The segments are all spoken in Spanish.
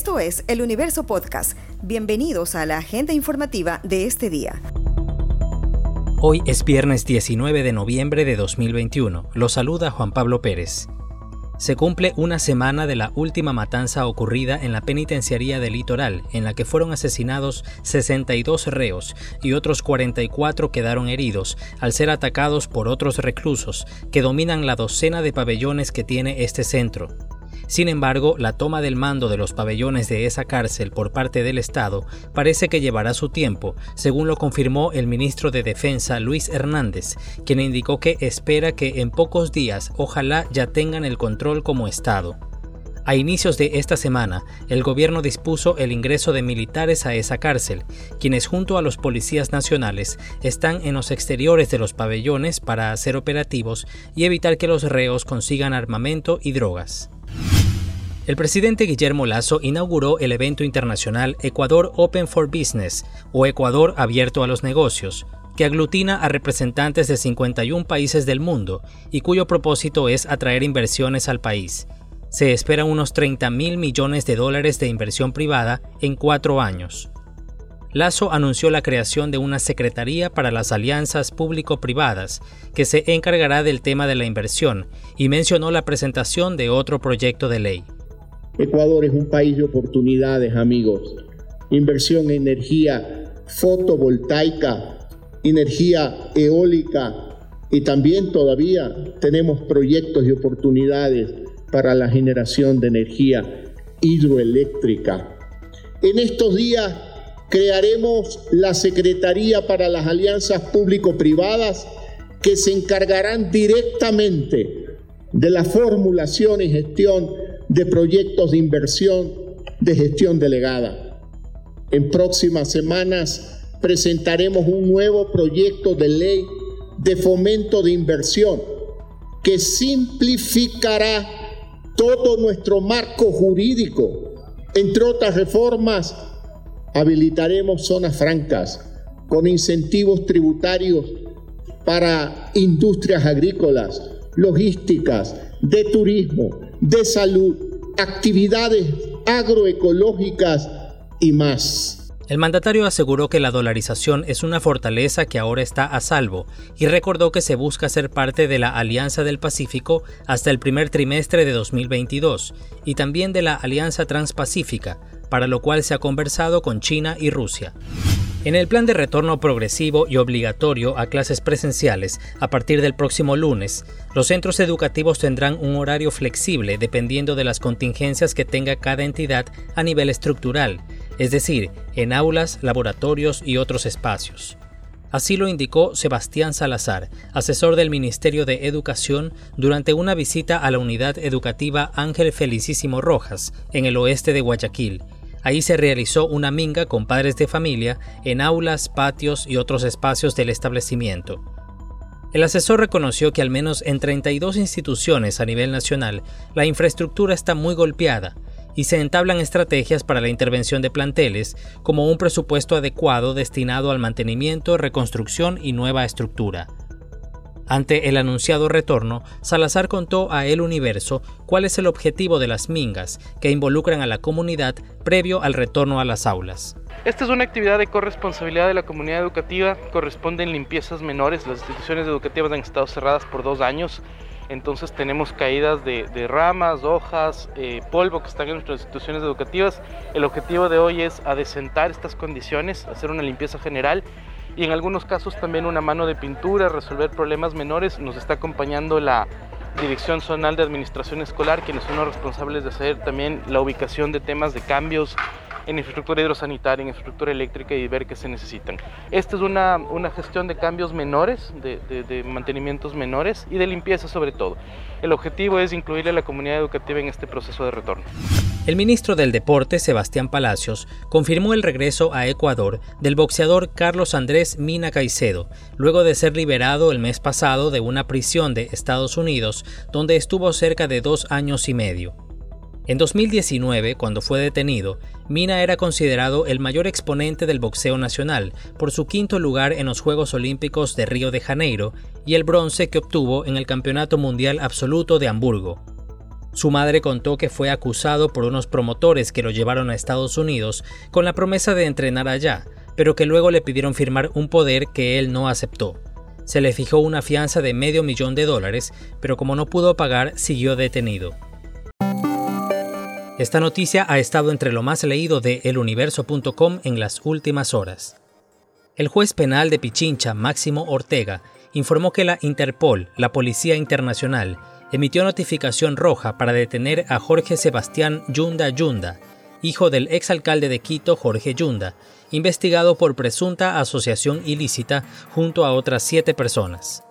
Esto es El Universo Podcast. Bienvenidos a la agenda informativa de este día. Hoy es viernes 19 de noviembre de 2021. Lo saluda Juan Pablo Pérez. Se cumple una semana de la última matanza ocurrida en la penitenciaría del litoral, en la que fueron asesinados 62 reos y otros 44 quedaron heridos al ser atacados por otros reclusos que dominan la docena de pabellones que tiene este centro. Sin embargo, la toma del mando de los pabellones de esa cárcel por parte del Estado parece que llevará su tiempo, según lo confirmó el ministro de Defensa Luis Hernández, quien indicó que espera que en pocos días ojalá ya tengan el control como Estado. A inicios de esta semana, el gobierno dispuso el ingreso de militares a esa cárcel, quienes junto a los policías nacionales están en los exteriores de los pabellones para hacer operativos y evitar que los reos consigan armamento y drogas. El presidente Guillermo Lazo inauguró el evento internacional Ecuador Open for Business o Ecuador Abierto a los Negocios, que aglutina a representantes de 51 países del mundo y cuyo propósito es atraer inversiones al país. Se esperan unos 30 mil millones de dólares de inversión privada en cuatro años. Lazo anunció la creación de una Secretaría para las Alianzas Público-Privadas, que se encargará del tema de la inversión, y mencionó la presentación de otro proyecto de ley. Ecuador es un país de oportunidades, amigos. Inversión en energía fotovoltaica, energía eólica y también todavía tenemos proyectos y oportunidades para la generación de energía hidroeléctrica. En estos días crearemos la Secretaría para las Alianzas Público-Privadas que se encargarán directamente de la formulación y gestión de proyectos de inversión de gestión delegada. En próximas semanas presentaremos un nuevo proyecto de ley de fomento de inversión que simplificará todo nuestro marco jurídico. Entre otras reformas, habilitaremos zonas francas con incentivos tributarios para industrias agrícolas, logísticas, de turismo, de salud, actividades agroecológicas y más. El mandatario aseguró que la dolarización es una fortaleza que ahora está a salvo y recordó que se busca ser parte de la Alianza del Pacífico hasta el primer trimestre de 2022 y también de la Alianza Transpacífica, para lo cual se ha conversado con China y Rusia. En el plan de retorno progresivo y obligatorio a clases presenciales a partir del próximo lunes, los centros educativos tendrán un horario flexible dependiendo de las contingencias que tenga cada entidad a nivel estructural, es decir, en aulas, laboratorios y otros espacios. Así lo indicó Sebastián Salazar, asesor del Ministerio de Educación, durante una visita a la unidad educativa Ángel Felicísimo Rojas, en el oeste de Guayaquil, Ahí se realizó una minga con padres de familia en aulas, patios y otros espacios del establecimiento. El asesor reconoció que al menos en 32 instituciones a nivel nacional la infraestructura está muy golpeada y se entablan estrategias para la intervención de planteles como un presupuesto adecuado destinado al mantenimiento, reconstrucción y nueva estructura. Ante el anunciado retorno, Salazar contó a El Universo cuál es el objetivo de las mingas que involucran a la comunidad previo al retorno a las aulas. Esta es una actividad de corresponsabilidad de la comunidad educativa, corresponden limpiezas menores, las instituciones educativas han estado cerradas por dos años, entonces tenemos caídas de, ramas, hojas, eh, polvo que están en nuestras instituciones educativas. El objetivo de hoy es adecentar estas condiciones, hacer una limpieza general y en algunos casos también una mano de pintura, resolver problemas menores. Nos está acompañando la Dirección Zonal de Administración Escolar, quienes son los responsables de hacer también la ubicación de temas de cambios en infraestructura hidrosanitaria, en infraestructura eléctrica y ver qué se necesitan. Esta es una, una gestión de cambios menores, de, de, mantenimientos menores y de limpieza sobre todo. El objetivo es incluir a la comunidad educativa en este proceso de retorno. El ministro del Deporte, Sebastián Palacios, confirmó el regreso a Ecuador del boxeador Carlos Andrés Mina Caicedo, luego de ser liberado el mes pasado de una prisión de Estados Unidos, donde estuvo cerca de dos años y medio. En 2019, cuando fue detenido, Mina era considerado el mayor exponente del boxeo nacional por su quinto lugar en los Juegos Olímpicos de Río de Janeiro y el bronce que obtuvo en el Campeonato Mundial Absoluto de Hamburgo. Su madre contó que fue acusado por unos promotores que lo llevaron a Estados Unidos con la promesa de entrenar allá, pero que luego le pidieron firmar un poder que él no aceptó. Se le fijó una fianza de medio millón de dólares, pero como no pudo pagar, siguió detenido. Esta noticia ha estado entre lo más leído de eluniverso.com en las últimas horas. El juez penal de Pichincha, Máximo Ortega, informó que la Interpol, la Policía Internacional, emitió notificación roja para detener a Jorge Sebastián Yunda Yunda, hijo del exalcalde de Quito Jorge Yunda, investigado por presunta asociación ilícita junto a otras siete personas.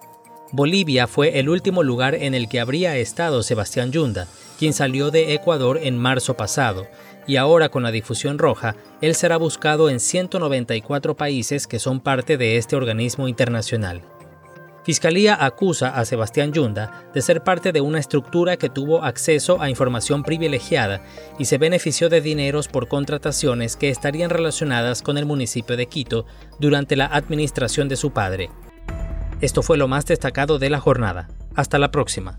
Bolivia fue el último lugar en el que habría estado Sebastián Yunda, quien salió de Ecuador en marzo pasado, y ahora con la difusión roja, él será buscado en 194 países que son parte de este organismo internacional. Fiscalía acusa a Sebastián Yunda de ser parte de una estructura que tuvo acceso a información privilegiada y se benefició de dineros por contrataciones que estarían relacionadas con el municipio de Quito durante la administración de su padre. Esto fue lo más destacado de la jornada. Hasta la próxima.